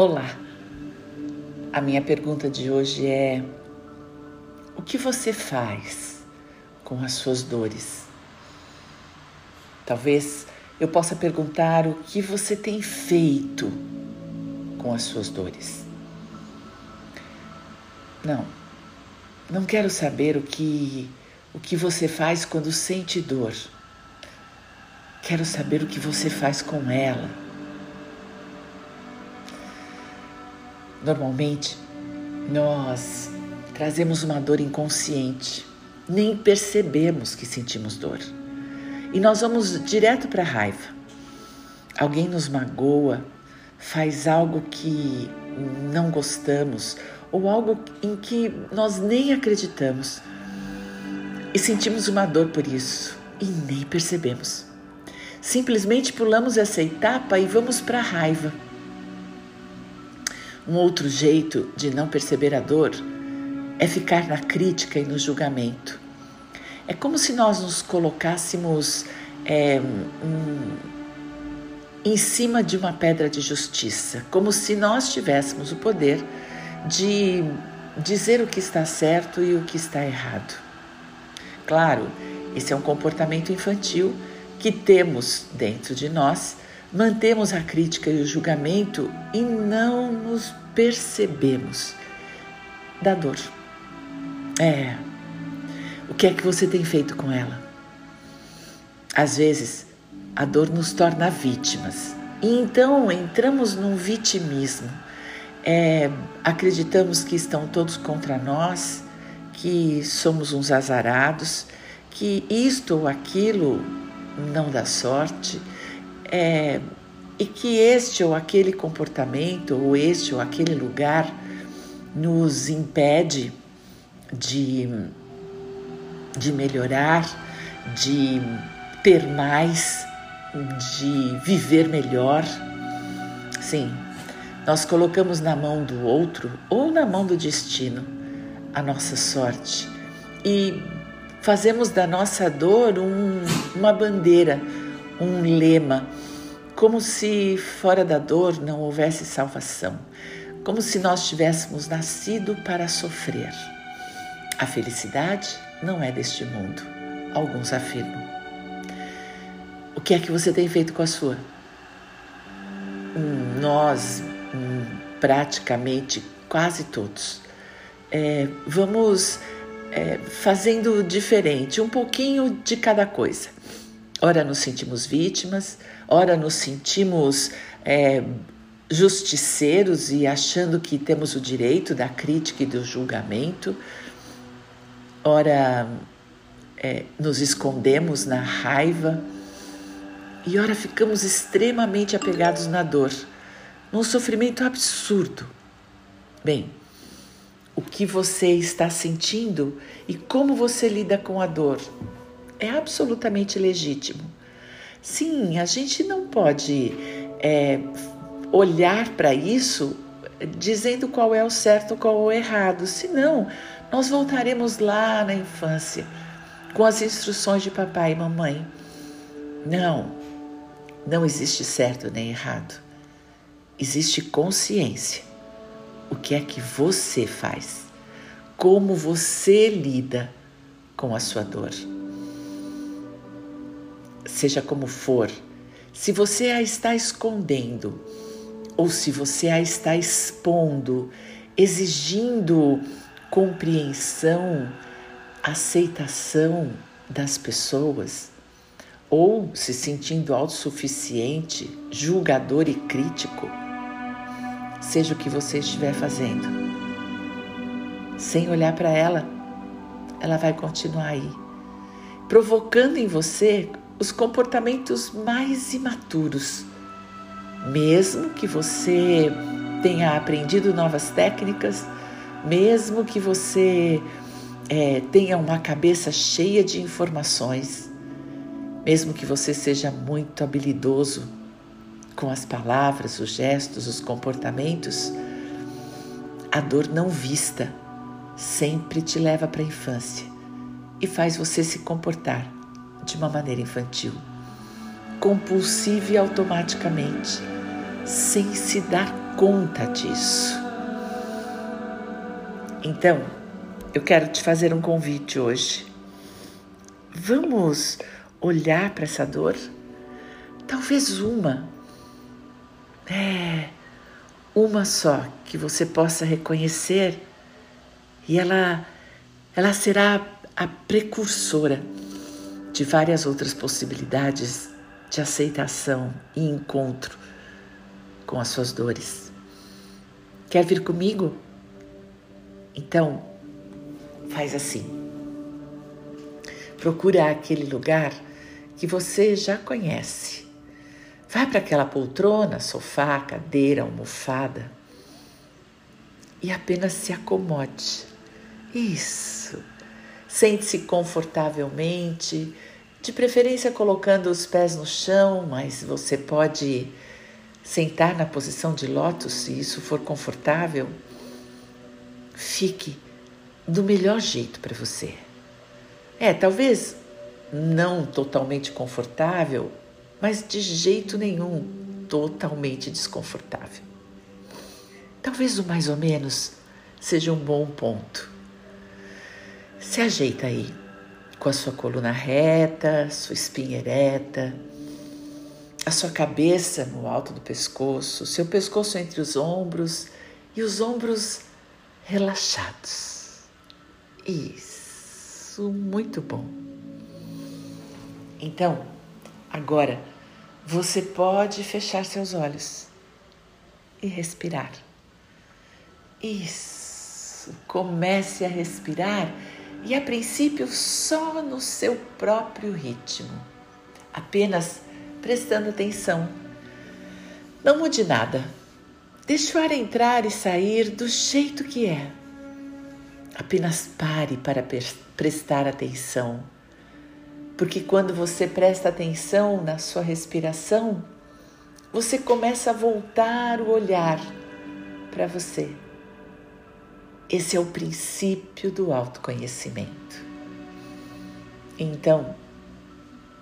Olá! A minha pergunta de hoje é: o que você faz com as suas dores? Talvez eu possa perguntar o que você tem feito com as suas dores. Não, não quero saber o que o que você faz quando sente dor. Quero saber o que você faz com ela Normalmente, nós trazemos uma dor inconsciente, nem percebemos que sentimos dor. E nós vamos direto para a raiva. Alguém nos magoa, faz algo que não gostamos ou algo em que nós nem acreditamos e sentimos uma dor por isso e nem percebemos. Simplesmente pulamos essa etapa e vamos para a raiva. Um outro jeito de não perceber a dor é ficar na crítica e no julgamento. É como se nós nos colocássemos é, um, em cima de uma pedra de justiça, como se nós tivéssemos o poder de dizer o que está certo e o que está errado. Claro, esse é um comportamento infantil que temos dentro de nós mantemos a crítica e o julgamento e não nos percebemos da dor. É. O que é que você tem feito com ela? Às vezes, a dor nos torna vítimas. E então entramos num vitimismo. É, acreditamos que estão todos contra nós, que somos uns azarados, que isto ou aquilo não dá sorte é, e que este ou aquele comportamento ou este ou aquele lugar nos impede de, de melhorar, de ter mais, de viver melhor. Sim, nós colocamos na mão do outro ou na mão do destino a nossa sorte e fazemos da nossa dor um, uma bandeira um lema, como se fora da dor não houvesse salvação, como se nós tivéssemos nascido para sofrer. A felicidade não é deste mundo, alguns afirmam. O que é que você tem feito com a sua? Hum, nós, hum, praticamente quase todos, é, vamos é, fazendo diferente, um pouquinho de cada coisa. Ora nos sentimos vítimas, ora nos sentimos é, justiceiros e achando que temos o direito da crítica e do julgamento, ora é, nos escondemos na raiva e ora ficamos extremamente apegados na dor, num sofrimento absurdo. Bem, o que você está sentindo e como você lida com a dor é absolutamente legítimo. Sim, a gente não pode é, olhar para isso dizendo qual é o certo, qual é o errado, senão nós voltaremos lá na infância com as instruções de papai e mamãe. Não, não existe certo nem errado. Existe consciência. O que é que você faz? Como você lida com a sua dor? Seja como for, se você a está escondendo ou se você a está expondo, exigindo compreensão, aceitação das pessoas, ou se sentindo autossuficiente, julgador e crítico, seja o que você estiver fazendo, sem olhar para ela, ela vai continuar aí, provocando em você os comportamentos mais imaturos. Mesmo que você tenha aprendido novas técnicas, mesmo que você é, tenha uma cabeça cheia de informações, mesmo que você seja muito habilidoso com as palavras, os gestos, os comportamentos, a dor não vista sempre te leva para a infância e faz você se comportar de uma maneira infantil, compulsiva e automaticamente, sem se dar conta disso. Então, eu quero te fazer um convite hoje. Vamos olhar para essa dor? Talvez uma. É, uma só que você possa reconhecer e ela ela será a precursora de várias outras possibilidades de aceitação e encontro com as suas dores. Quer vir comigo? Então, faz assim. Procura aquele lugar que você já conhece. Vai para aquela poltrona, sofá, cadeira, almofada e apenas se acomode. Isso. Sente-se confortavelmente, de preferência colocando os pés no chão, mas você pode sentar na posição de lótus se isso for confortável. Fique do melhor jeito para você. É, talvez não totalmente confortável, mas de jeito nenhum totalmente desconfortável. Talvez o mais ou menos seja um bom ponto. Se ajeita aí, com a sua coluna reta, sua espinha ereta, a sua cabeça no alto do pescoço, seu pescoço entre os ombros e os ombros relaxados. Isso, muito bom. Então, agora você pode fechar seus olhos e respirar. Isso, comece a respirar e a princípio só no seu próprio ritmo, apenas prestando atenção. Não mude nada, deixe o ar entrar e sair do jeito que é. Apenas pare para prestar atenção porque quando você presta atenção na sua respiração, você começa a voltar o olhar para você. Esse é o princípio do autoconhecimento. Então,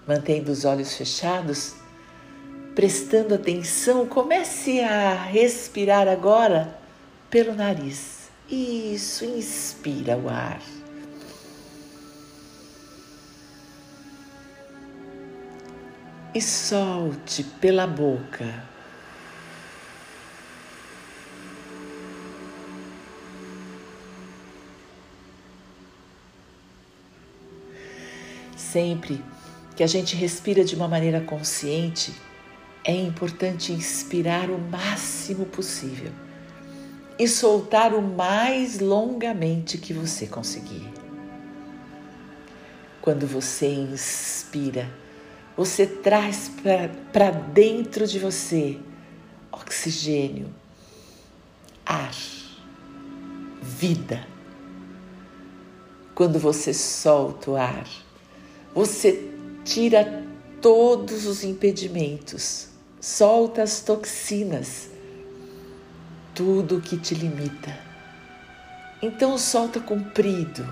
mantendo os olhos fechados, prestando atenção, comece a respirar agora pelo nariz. Isso, inspira o ar. e solte pela boca. Sempre que a gente respira de uma maneira consciente, é importante inspirar o máximo possível e soltar o mais longamente que você conseguir. Quando você inspira, você traz para dentro de você oxigênio, ar, vida. Quando você solta o ar, você tira todos os impedimentos, solta as toxinas, tudo que te limita. Então solta comprido.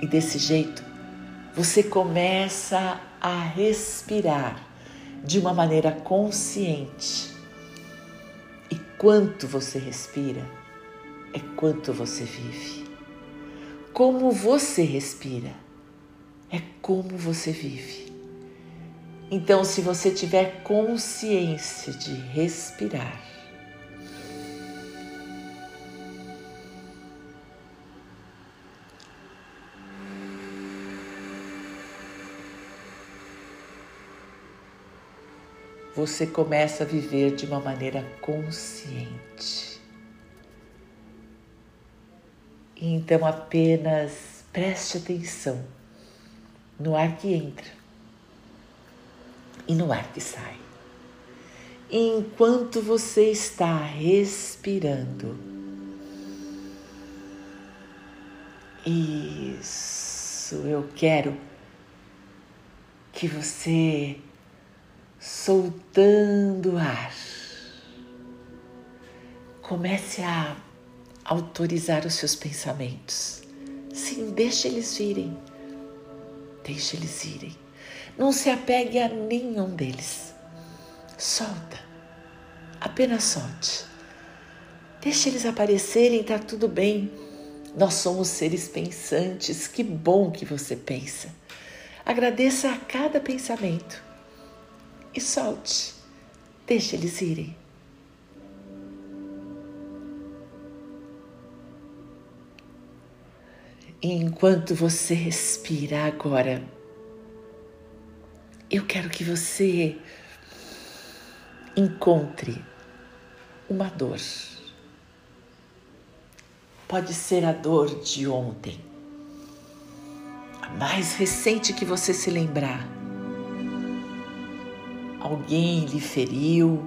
E desse jeito você começa a respirar de uma maneira consciente. E quanto você respira é quanto você vive. Como você respira é como você vive. Então, se você tiver consciência de respirar, você começa a viver de uma maneira consciente. Então apenas preste atenção no ar que entra e no ar que sai. Enquanto você está respirando, isso, eu quero que você soltando o ar. Comece a autorizar os seus pensamentos. Sim, deixe eles virem. Deixe eles irem. Não se apegue a nenhum deles. Solta. Apenas solte. Deixe eles aparecerem, tá tudo bem. Nós somos seres pensantes, que bom que você pensa. Agradeça a cada pensamento e solte. Deixe eles irem. Enquanto você respira agora, eu quero que você encontre uma dor. Pode ser a dor de ontem, a mais recente que você se lembrar. Alguém lhe feriu,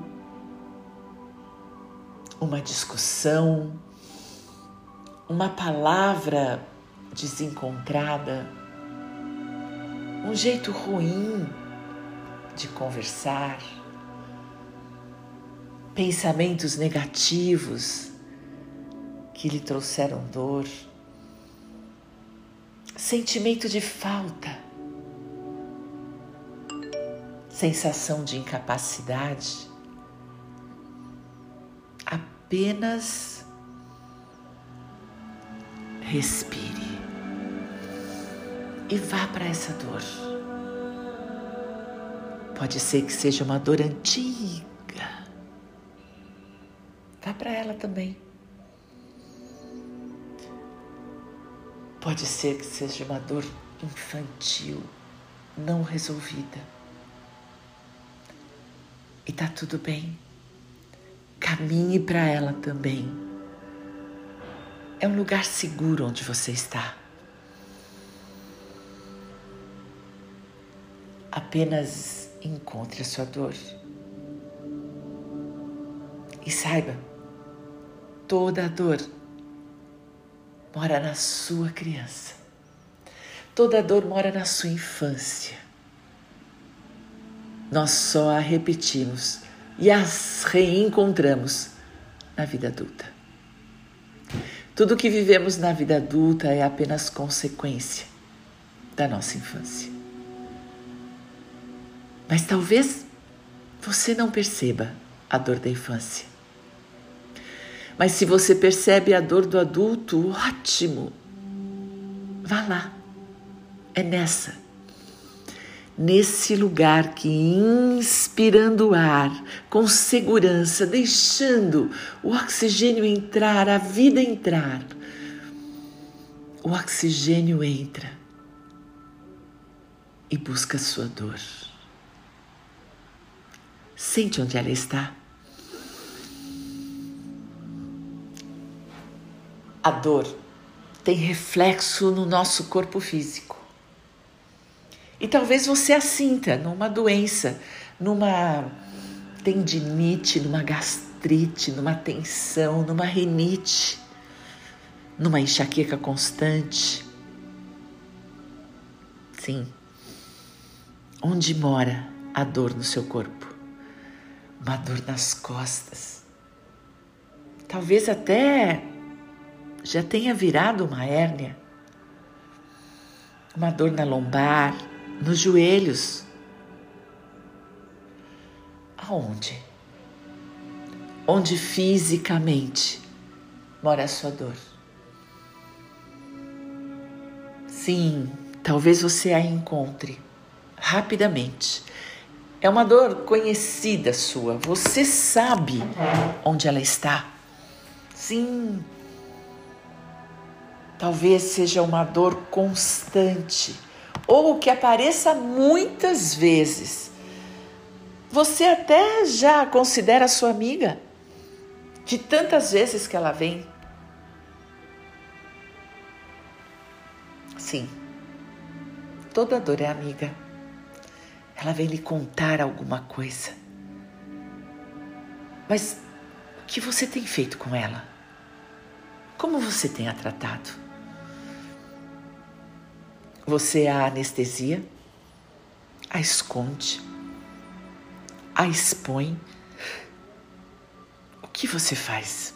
uma discussão, uma palavra desencontrada, um jeito ruim de conversar, pensamentos negativos que lhe trouxeram dor, sentimento de falta, sensação de incapacidade, apenas respire e vá para essa dor. Pode ser que seja uma dor antiga. Vá para ela também. Pode ser que seja uma dor infantil, não resolvida. E tá tudo bem. Caminhe para ela também. É um lugar seguro onde você está. Apenas encontre a sua dor. E saiba, toda a dor mora na sua criança. Toda a dor mora na sua infância. Nós só a repetimos e as reencontramos na vida adulta. Tudo que vivemos na vida adulta é apenas consequência da nossa infância. Mas talvez você não perceba a dor da infância. Mas se você percebe a dor do adulto, ótimo. Vá lá. É nessa. Nesse lugar que, inspirando o ar, com segurança, deixando o oxigênio entrar, a vida entrar, o oxigênio entra e busca sua dor. Sente onde ela está. A dor tem reflexo no nosso corpo físico. E talvez você a sinta numa doença, numa tendinite, numa gastrite, numa tensão, numa rinite, numa enxaqueca constante. Sim. Onde mora a dor no seu corpo? Uma dor nas costas. Talvez até já tenha virado uma hérnia, uma dor na lombar, nos joelhos. Aonde? Onde fisicamente mora a sua dor? Sim, talvez você a encontre rapidamente é uma dor conhecida sua. Você sabe onde ela está. Sim. Talvez seja uma dor constante ou que apareça muitas vezes. Você até já considera sua amiga de tantas vezes que ela vem. Sim, toda dor é amiga. Ela vem lhe contar alguma coisa. Mas o que você tem feito com ela? Como você tem a tratado? Você a anestesia? A esconde? A expõe? O que você faz?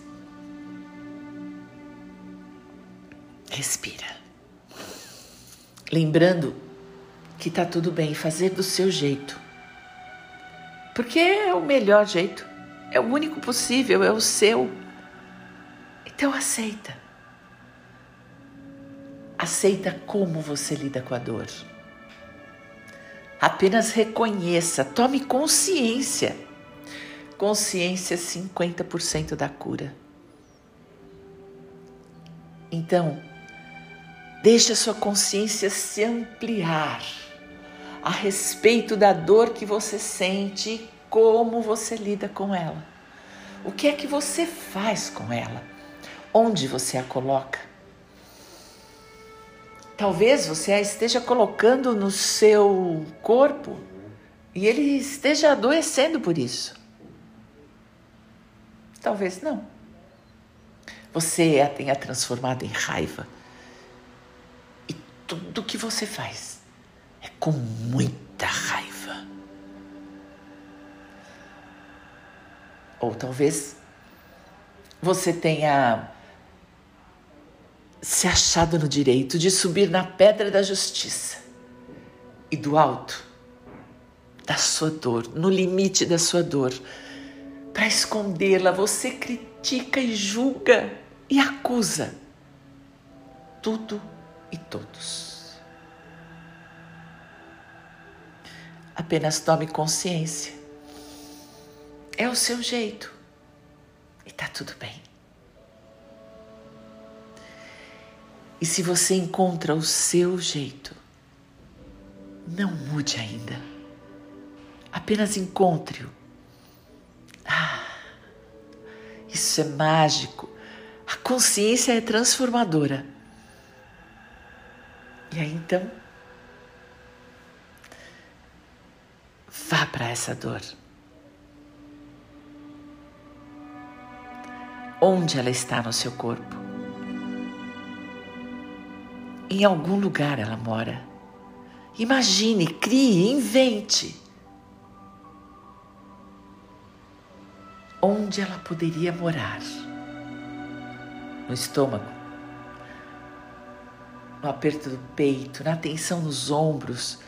Respira. Lembrando que tá tudo bem, fazer do seu jeito. Porque é o melhor jeito. É o único possível, é o seu. Então aceita. Aceita como você lida com a dor. Apenas reconheça, tome consciência. Consciência é 50% da cura. Então, deixe a sua consciência se ampliar a respeito da dor que você sente, como você lida com ela. O que é que você faz com ela? Onde você a coloca? Talvez você a esteja colocando no seu corpo e ele esteja adoecendo por isso. Talvez não. Você a tenha transformado em raiva. E tudo que você faz é com muita raiva. Ou talvez você tenha se achado no direito de subir na pedra da justiça e do alto da sua dor, no limite da sua dor, para escondê-la, você critica e julga e acusa tudo e todos. Apenas tome consciência. É o seu jeito e tá tudo bem. E se você encontra o seu jeito, não mude ainda. Apenas encontre-o. Ah, isso é mágico. A consciência é transformadora. E aí então, vá para essa dor. Onde ela está no seu corpo? Em algum lugar ela mora. Imagine, crie, invente. Onde ela poderia morar? No estômago, no aperto do peito, na tensão nos ombros,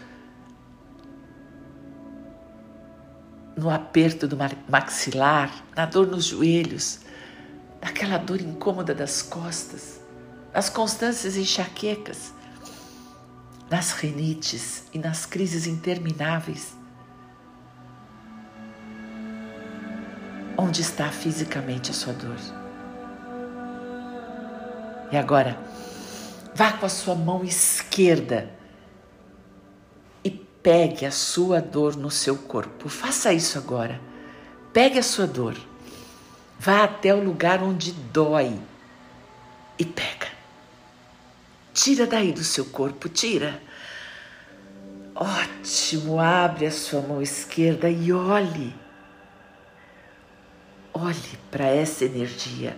no aperto do maxilar, na dor nos joelhos, naquela dor incômoda das costas nas constâncias enxaquecas, nas renites e nas crises intermináveis. Onde está fisicamente a sua dor? E agora, vá com a sua mão esquerda pegue a sua dor no seu corpo. Faça isso agora. Pegue a sua dor. Vá até o lugar onde dói e pega. Tira daí do seu corpo, tira. Ótimo, abre a sua mão esquerda e olhe. Olhe para essa energia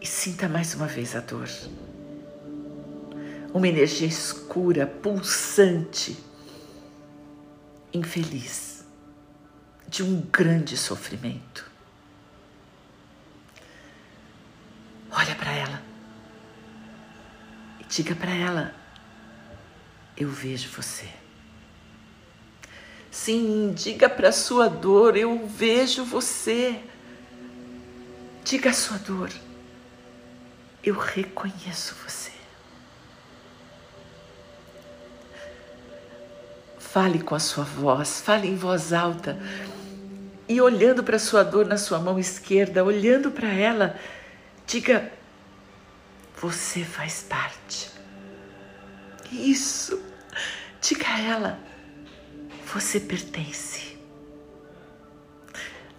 e sinta mais uma vez a dor. Uma energia escura, pulsante, infeliz, de um grande sofrimento. Olha para ela. Diga para ela: Eu vejo você. Sim, diga para sua dor: Eu vejo você. Diga a sua dor: Eu reconheço você. Fale com a sua voz, fale em voz alta e olhando para a sua dor na sua mão esquerda, olhando para ela, diga: você faz parte. Isso. Diga a ela. Você pertence.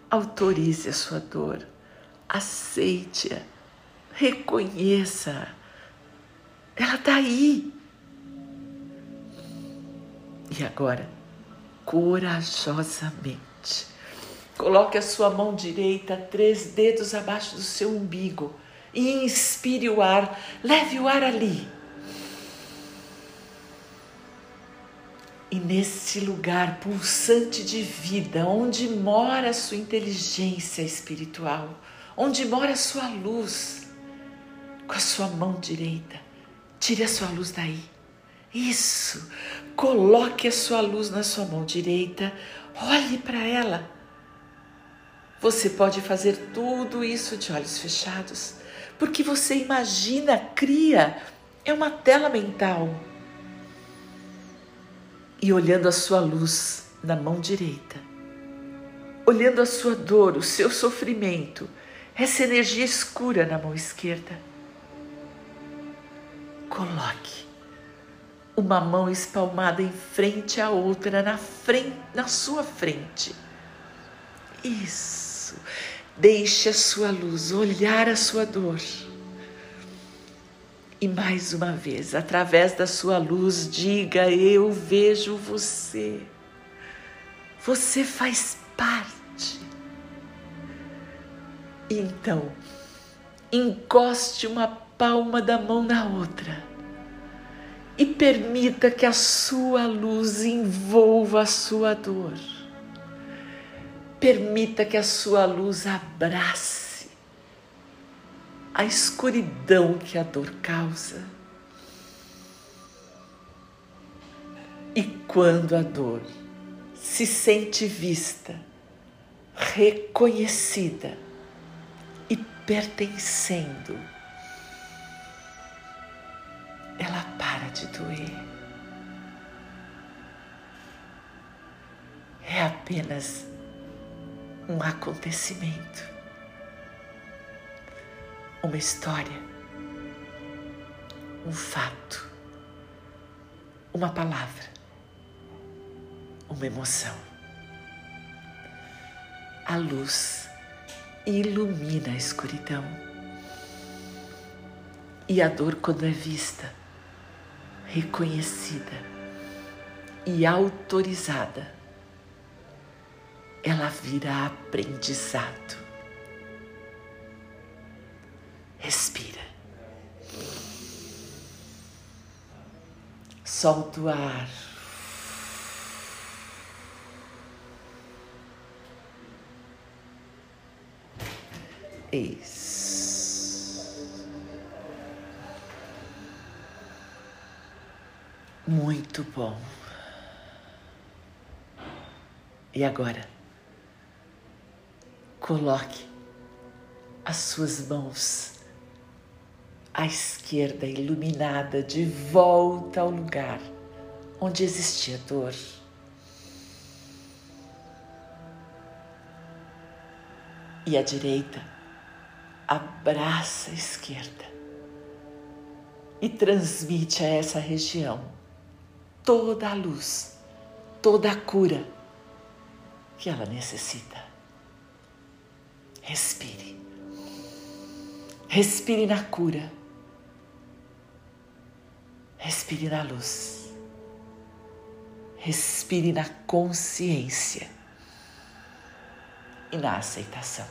Autorize a sua dor. Aceite-a. Reconheça. Ela está aí. E agora, corajosamente, coloque a sua mão direita três dedos abaixo do seu umbigo inspire o ar, leve o ar ali. E nesse lugar pulsante de vida, onde mora a sua inteligência espiritual, onde mora a sua luz, com a sua mão direita, tire a sua luz daí. Isso, coloque a sua luz na sua mão direita, olhe para ela, Você pode fazer tudo isso de olhos fechados, porque você imagina, cria, é uma tela mental. E olhando a sua luz na mão direita, olhando a sua dor, o seu sofrimento, essa energia escura na mão esquerda, coloque uma mão espalmada em frente à outra, na frente, na sua frente. Isso. Deixe a sua luz olhar a sua dor. E mais uma vez, através da sua luz, diga: Eu vejo você. Você faz parte. Então, encoste uma palma da mão na outra e permita que a sua luz envolva a sua dor. Permita que a sua luz abrace a escuridão que a dor causa. E quando a dor se sente vista, reconhecida e pertencendo, apenas um acontecimento, uma história, um fato, uma palavra, uma emoção. A luz ilumina a escuridão. E a dor, quando é vista, reconhecida e autorizada, ela vira aprendizado. Respira. Solta o ar. Isso. Muito bom. E agora, coloque as suas mãos à esquerda, iluminada, de volta ao lugar onde existia dor. E a direita abraça a esquerda e transmite a essa região toda a luz, toda a cura que ela necessita. Respire. Respire na cura. Respire na luz. Respire na consciência e na aceitação.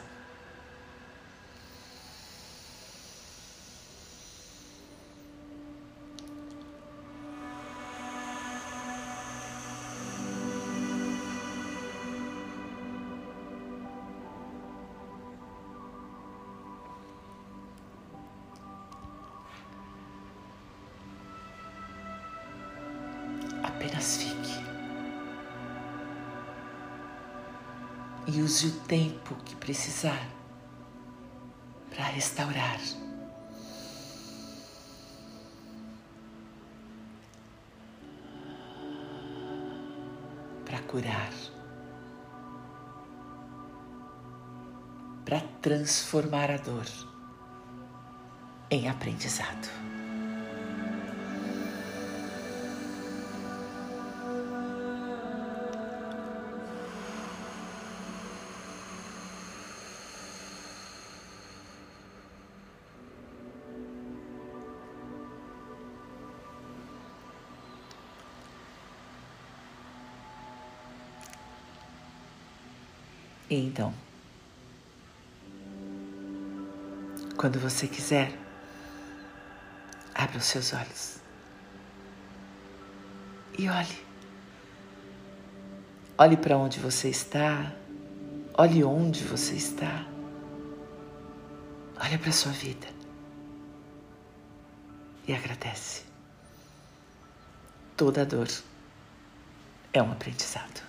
E use o tempo que precisar para restaurar. Para curar. Para transformar a dor em aprendizado. Então, quando você quiser, abra os seus olhos e olhe. Olhe para onde você está, olhe onde você está. Olhe para a sua vida e agradece. Toda dor é um aprendizado.